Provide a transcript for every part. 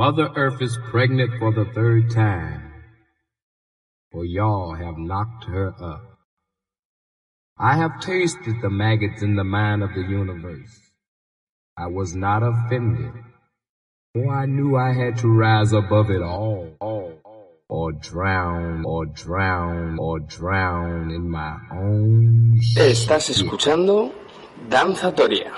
Mother Earth is pregnant for the third time, for y'all have knocked her up. I have tasted the maggots in the mind of the universe. I was not offended, for I knew I had to rise above it all, all, all or drown, or drown, or drown in my own. Shit. Estás escuchando Danzatoria.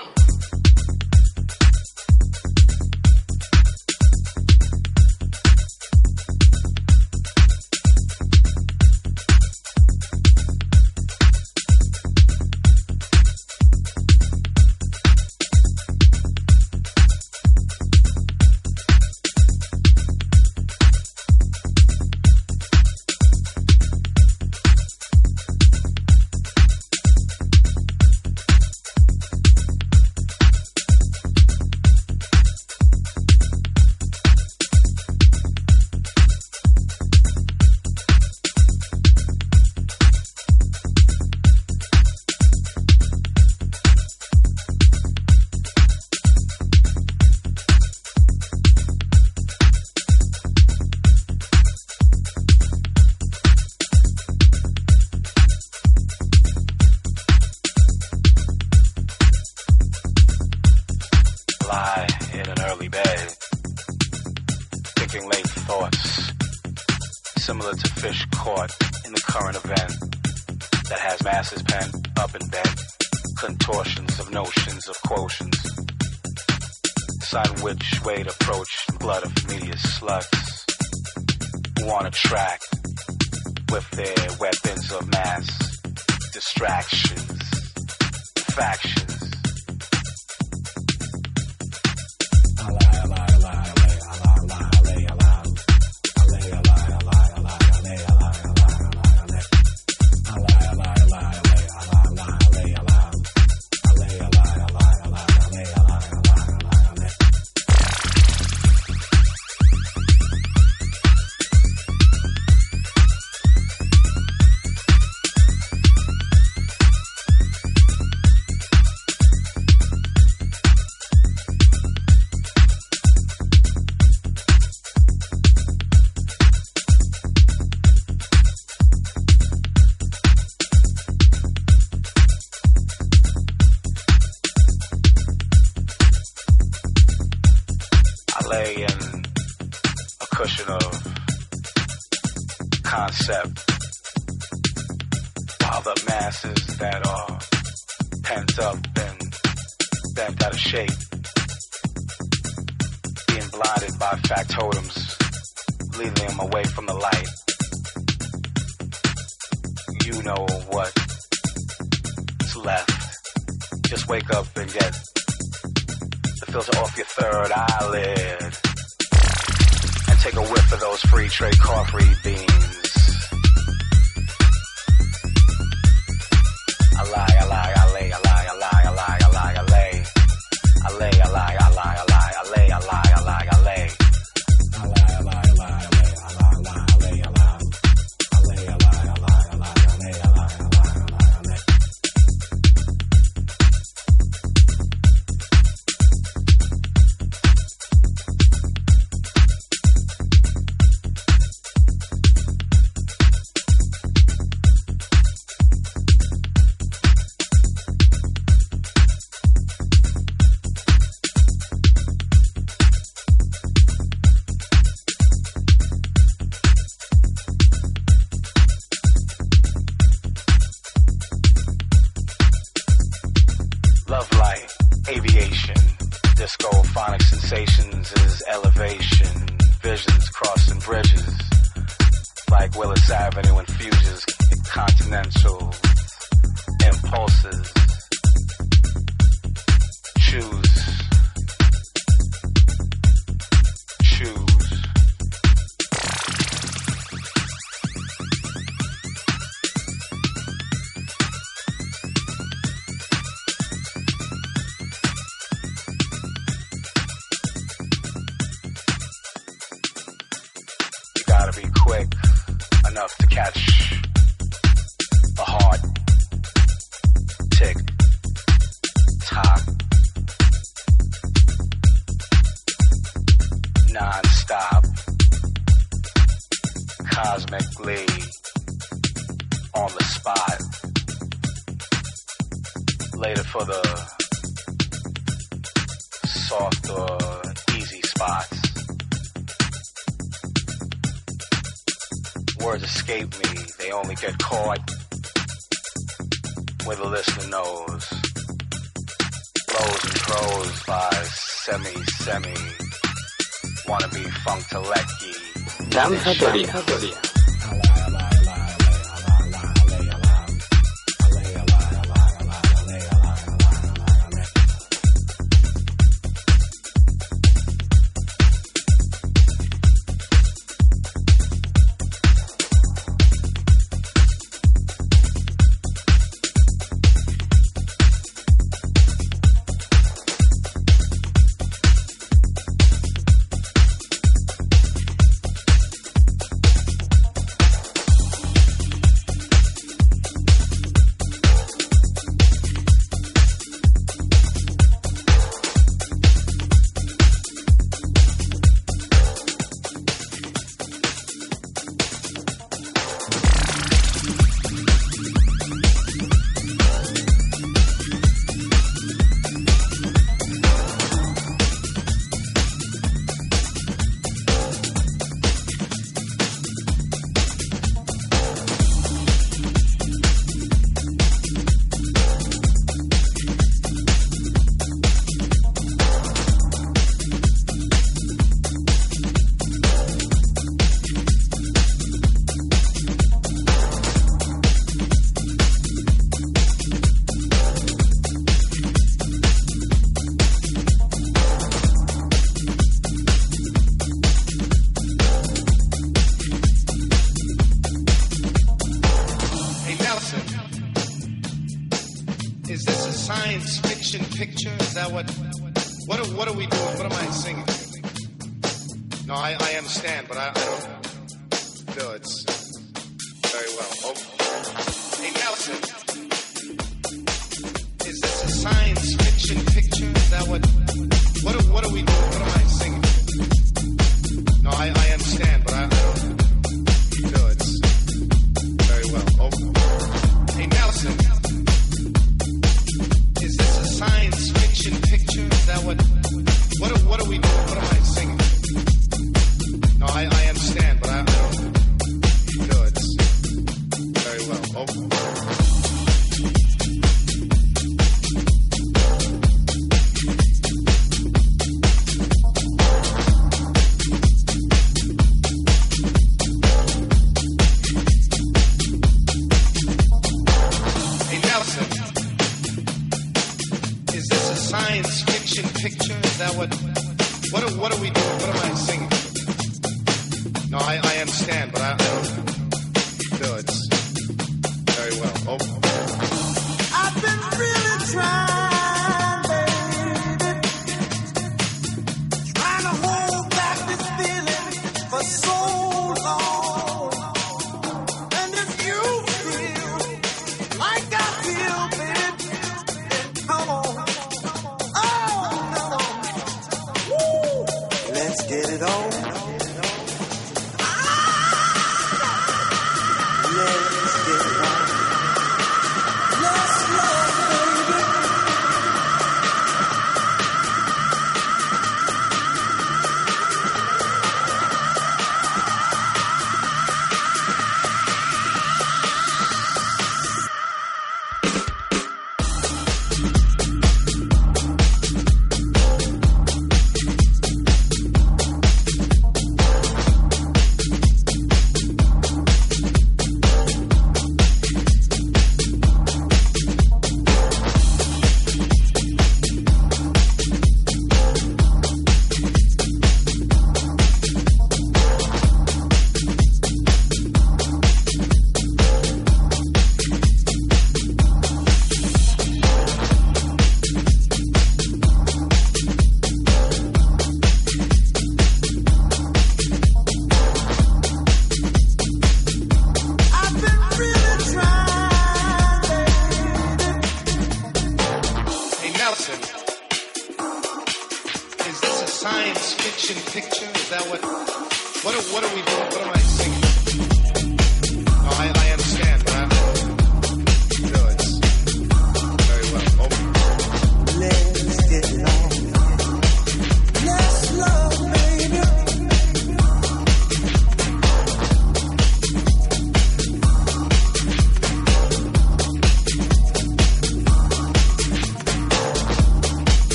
satisfaction.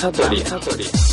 サトリ。サトリ。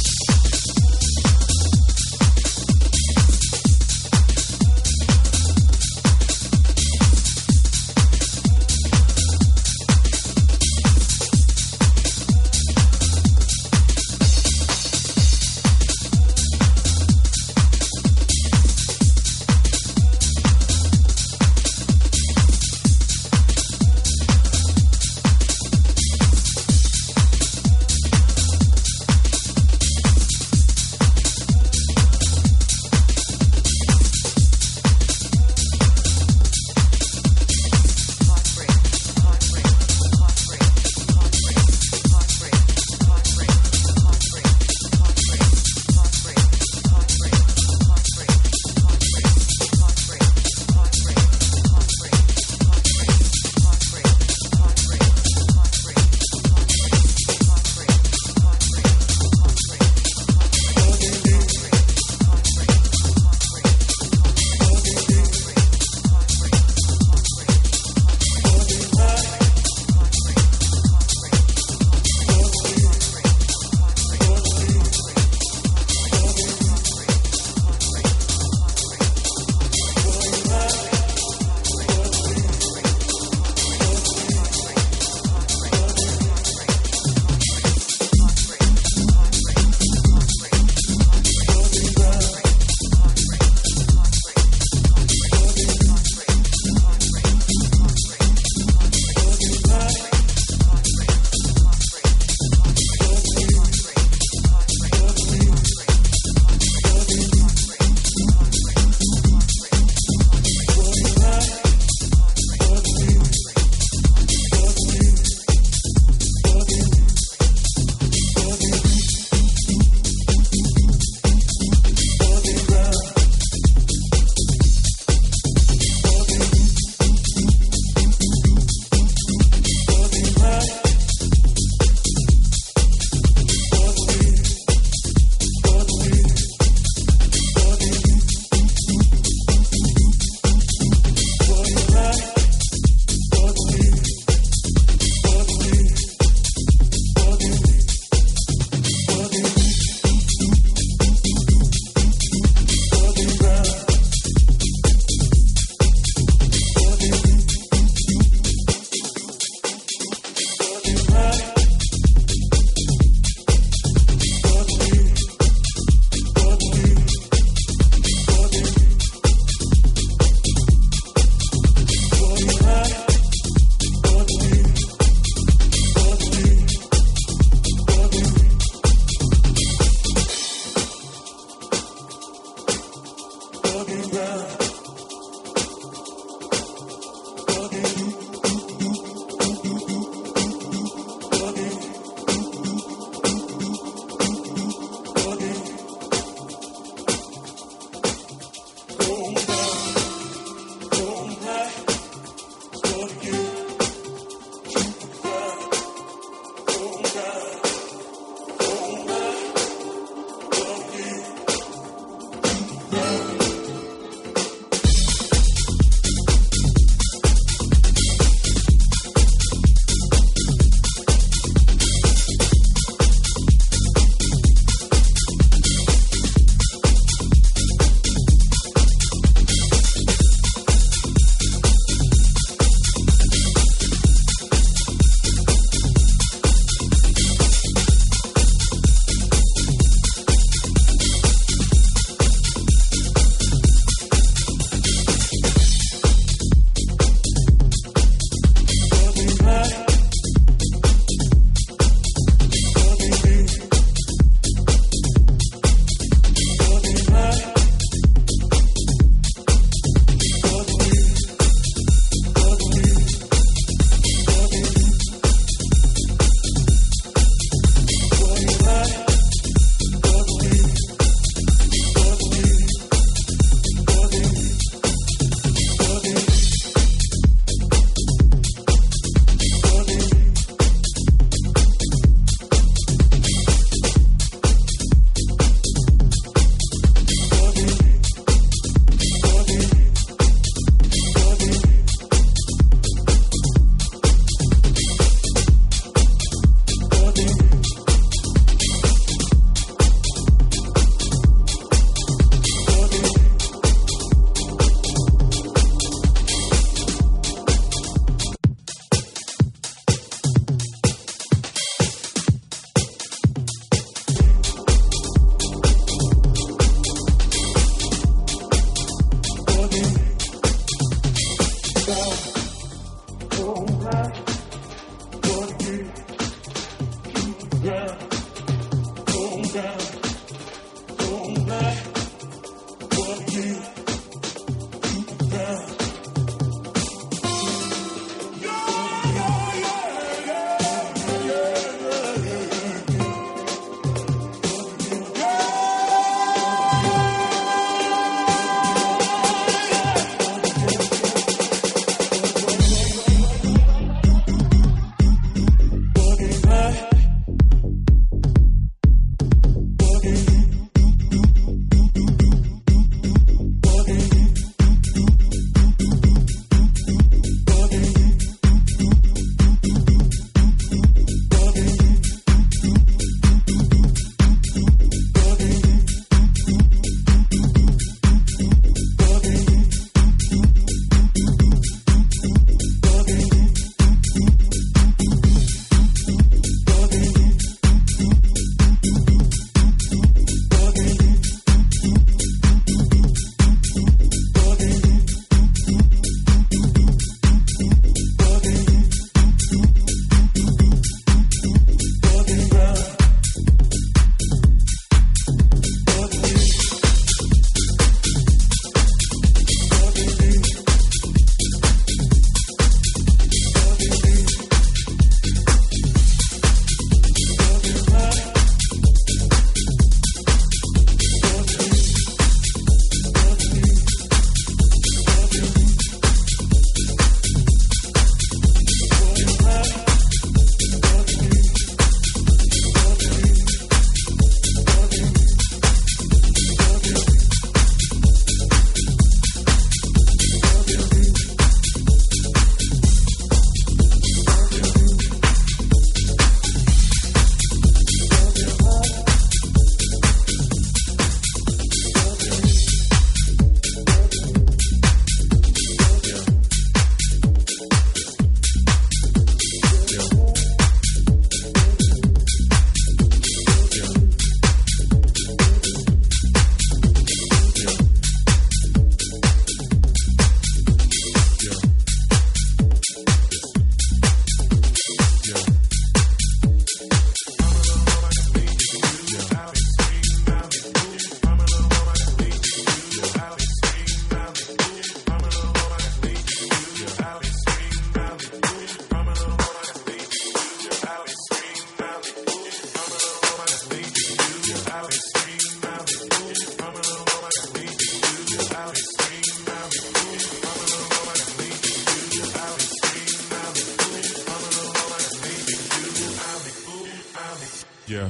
Yeah.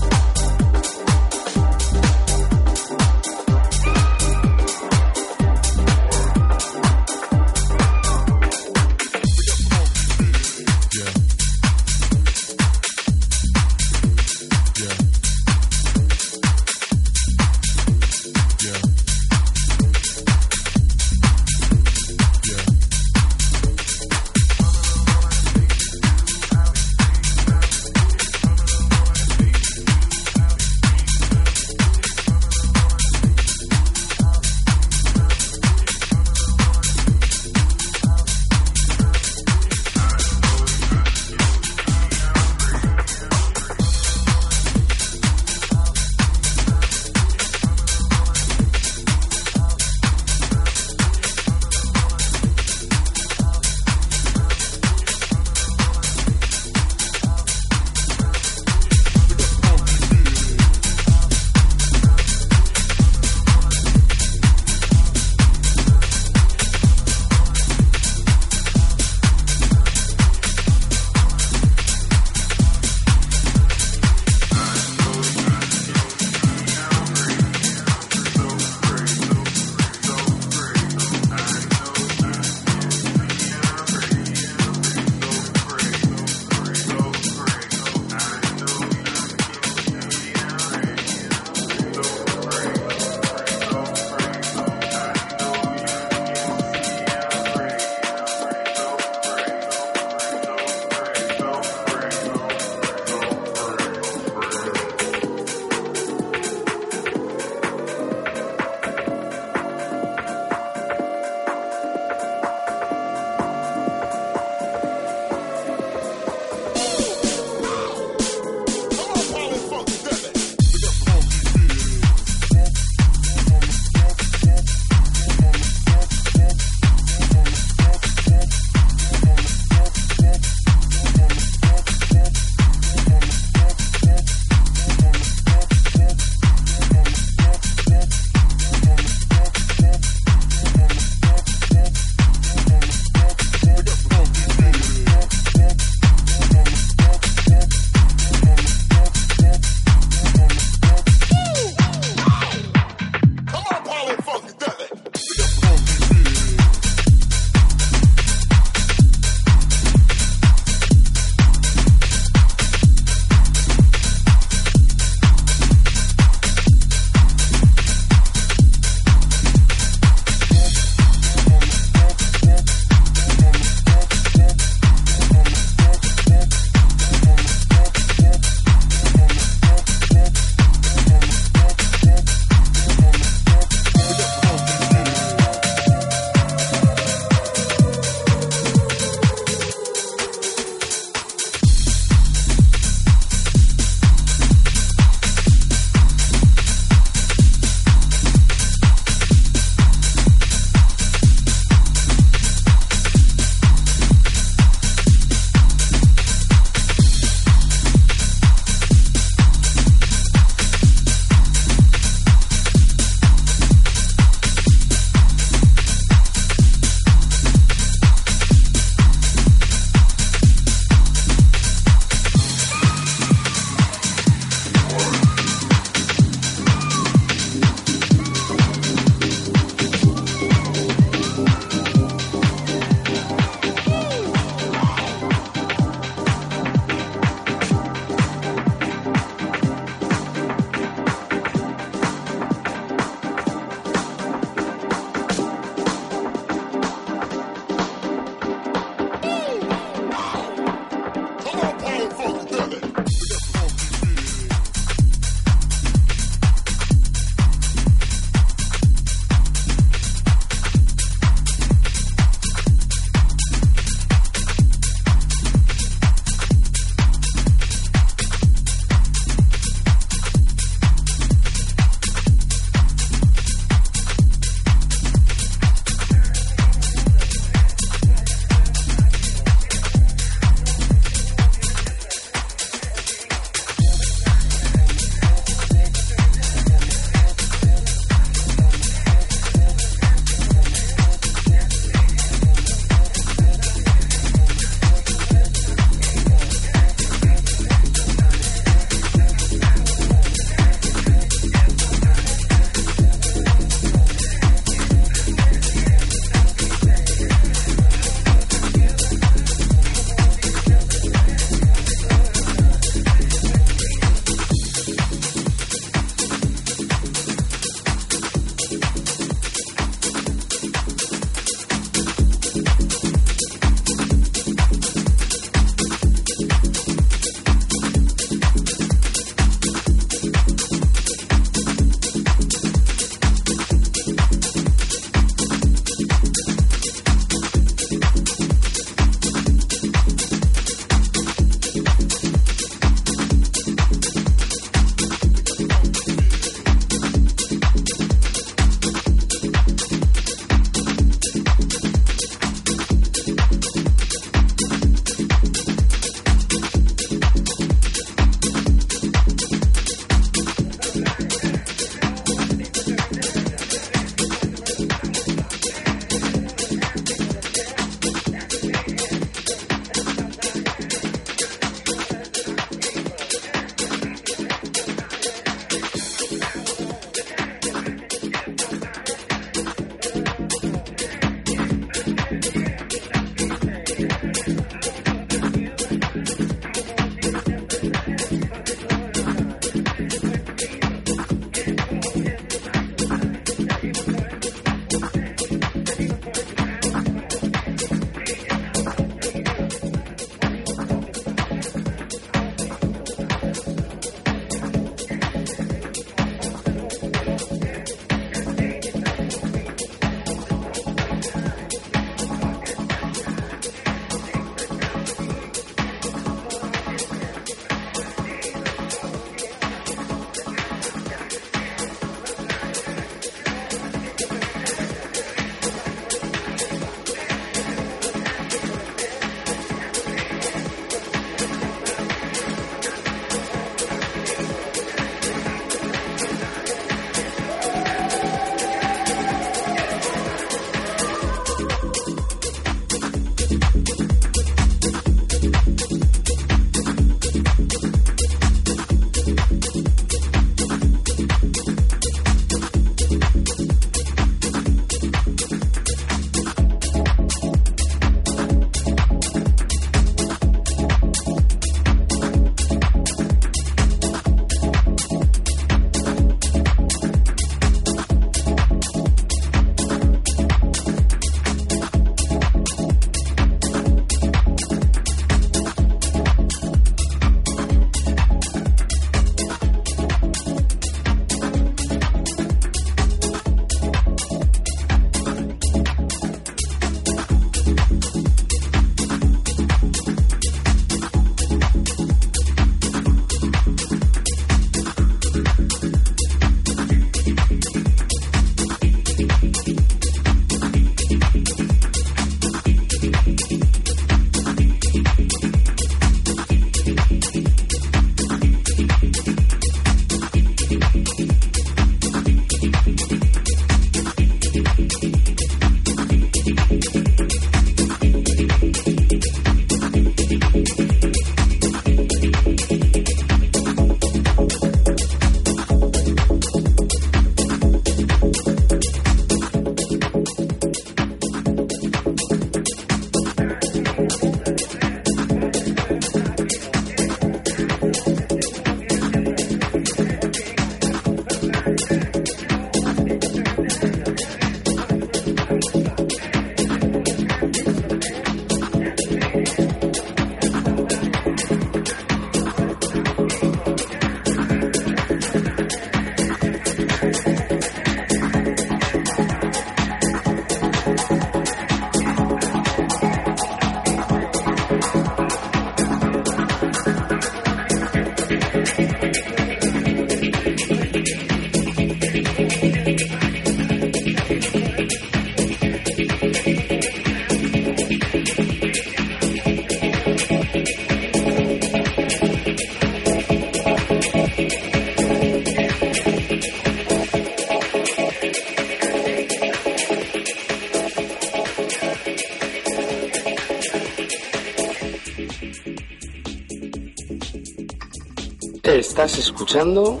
Estás escuchando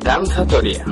Danzatoria.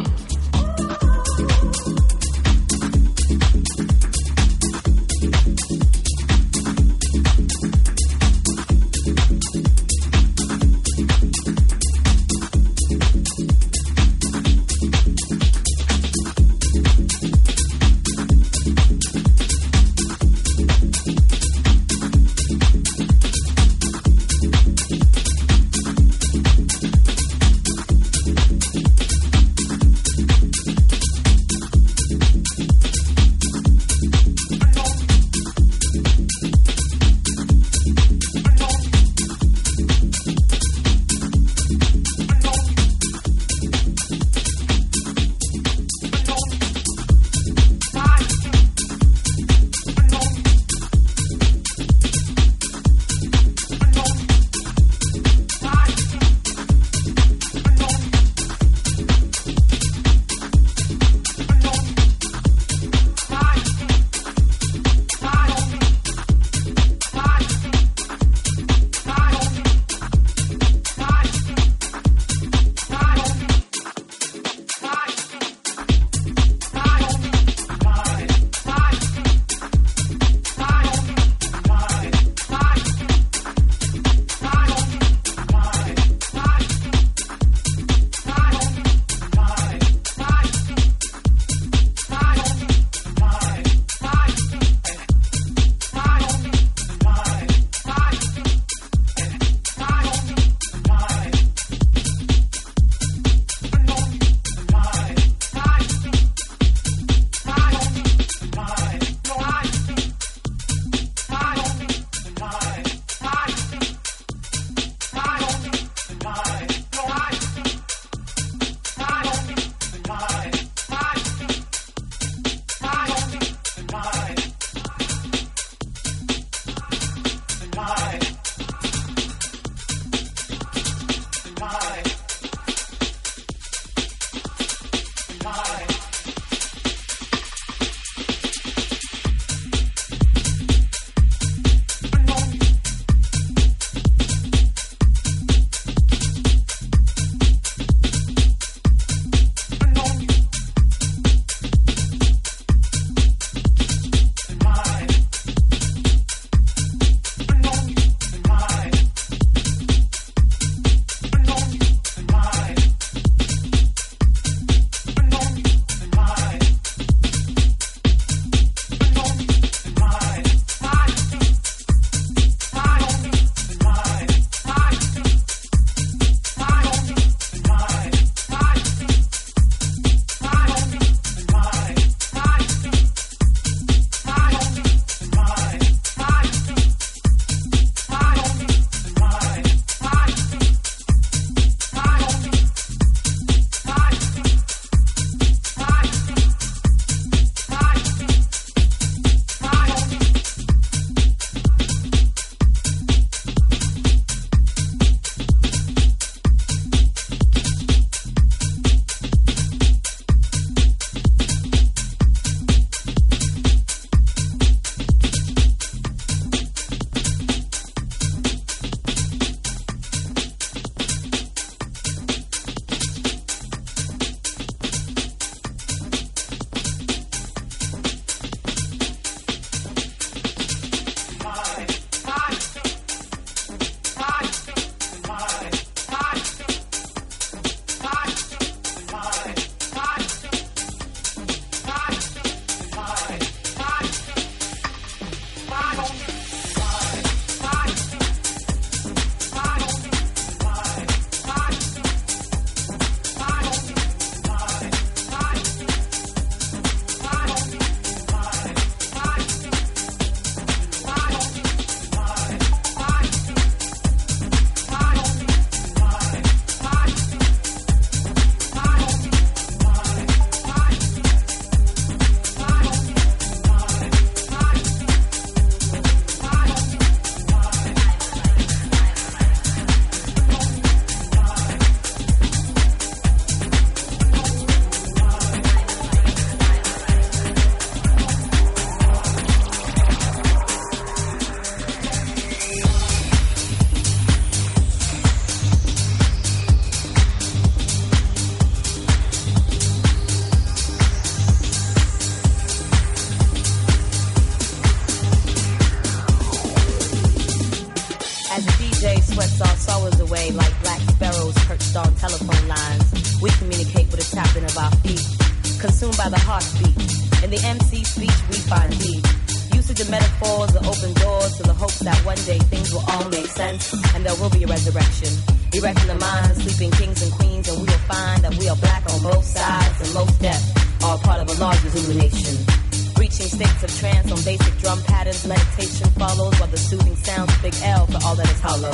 Trance on basic drum patterns, meditation follows while the soothing sounds Big L for all that is hollow.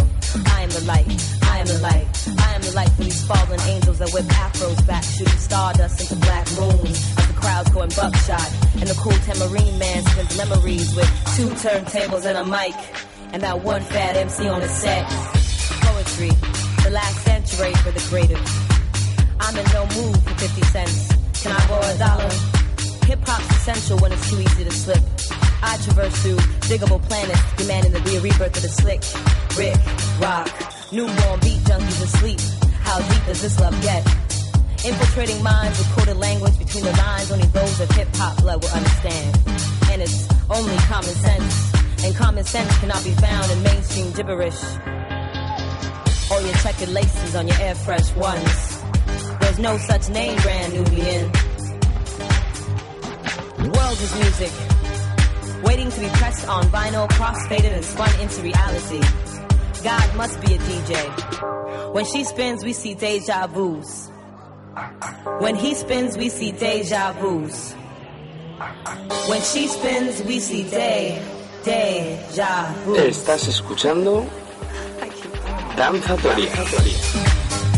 I am the light, I am the light, I am the light for these fallen angels that whip afros back, shooting stardust into black moons as the crowds going buckshot. And the cool tambourine man spins memories with two turntables and a mic, and that one fat MC on his set. Poetry, the last century for the creative. I'm in no mood for 50 cents. Can I borrow a dollar? Hip hop's essential when it's too easy to slip. I traverse through Digable Planets, demanding be a rebirth of the slick. Rick, rock, newborn beat junkies asleep. How deep does this love get? Infiltrating minds with coded language between the lines, only those of hip hop blood will understand. And it's only common sense. And common sense cannot be found in mainstream gibberish. All your checkered laces on your air fresh ones. There's no such name, brand Nubian. The world is music, waiting to be pressed on vinyl, cross-faded and spun into reality. God must be a DJ. When she spins, we see deja vus. When he spins, we see deja vus. When she spins, we see day, deja vu. Estás escuchando Danzatoria. God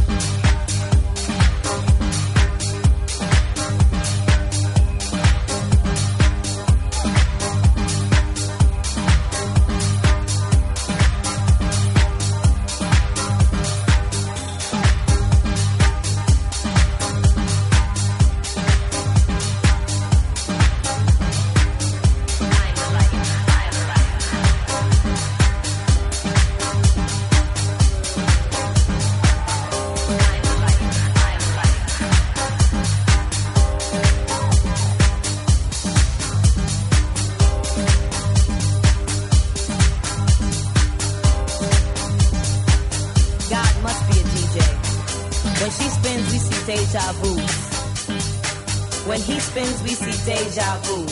deja vu.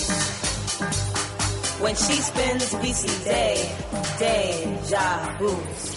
When she spins, see day, deja vu.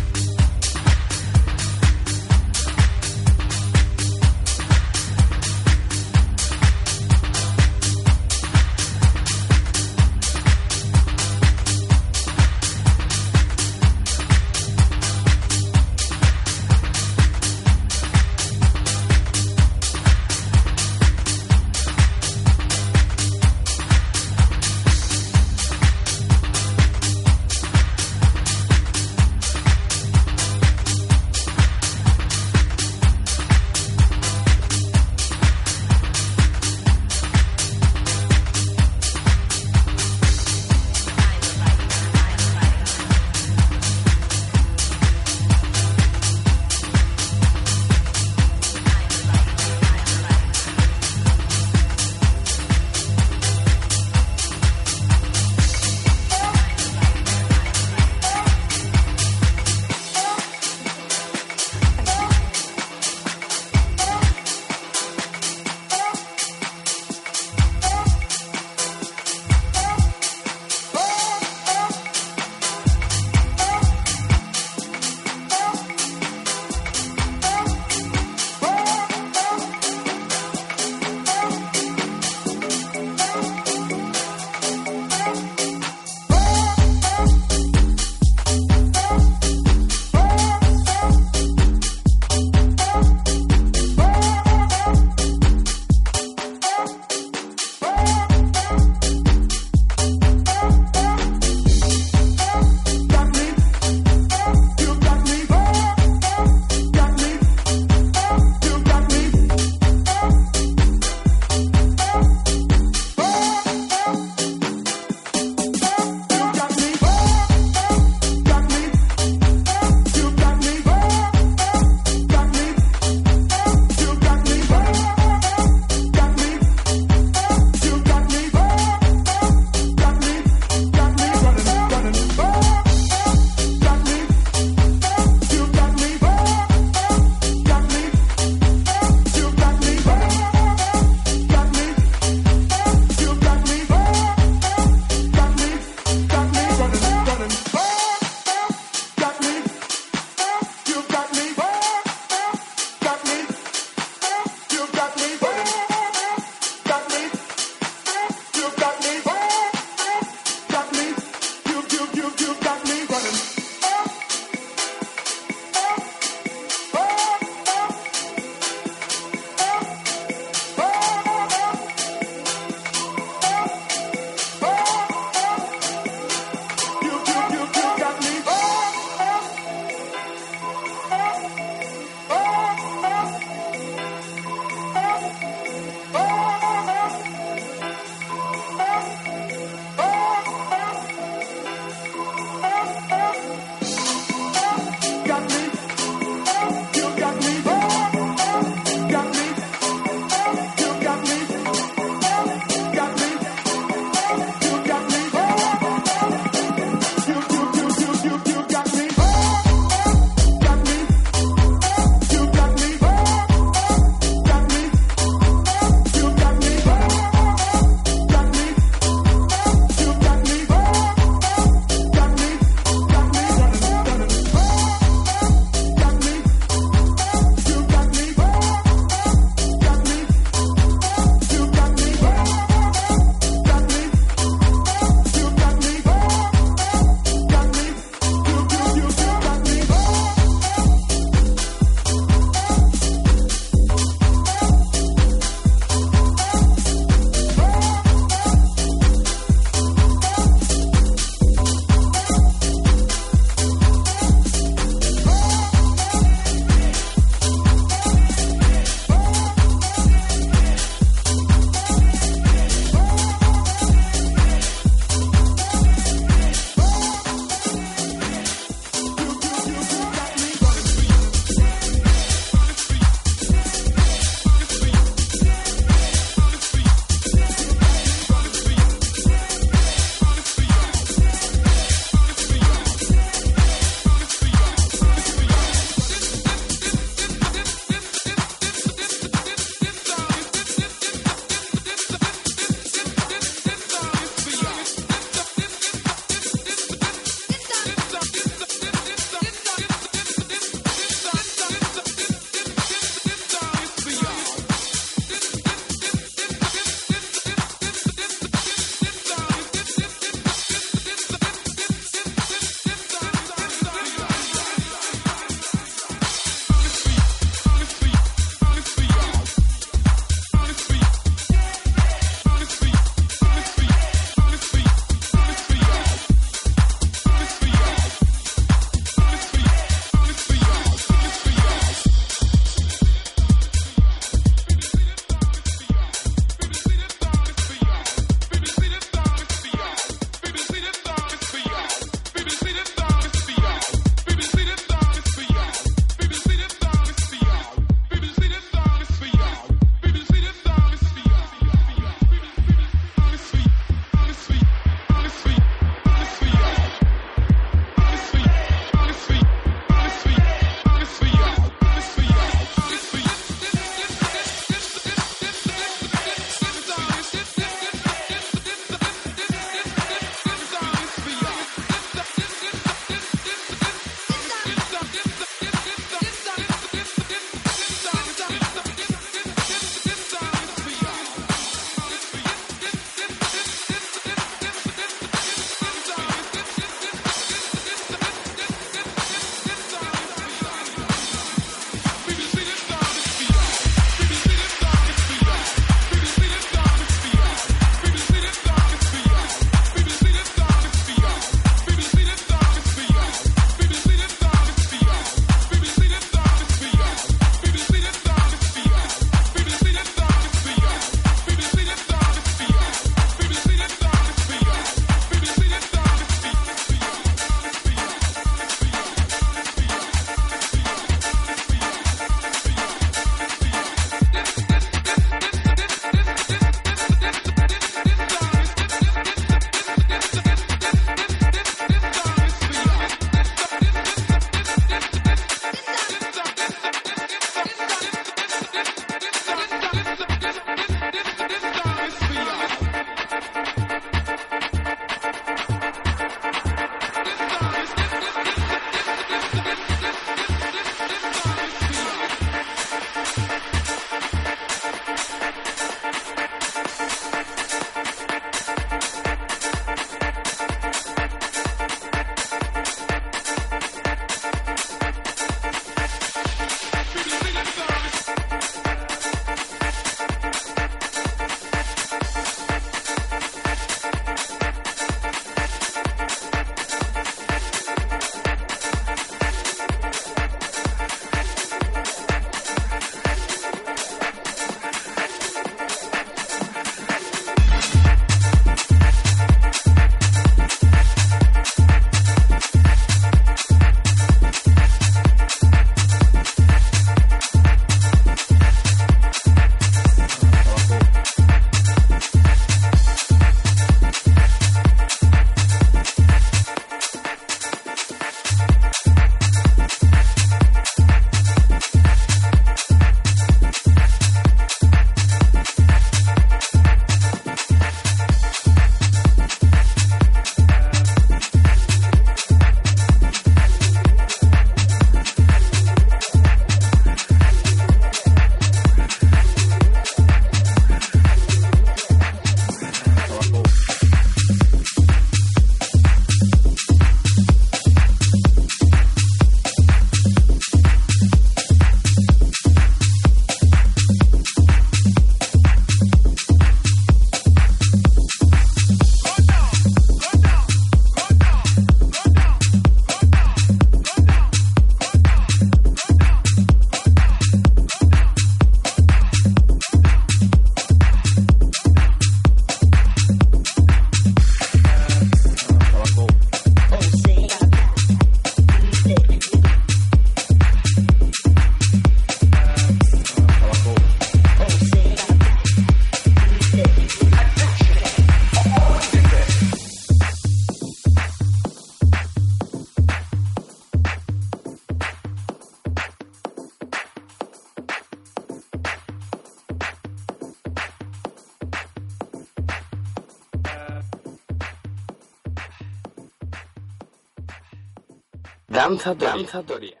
Danzatoria.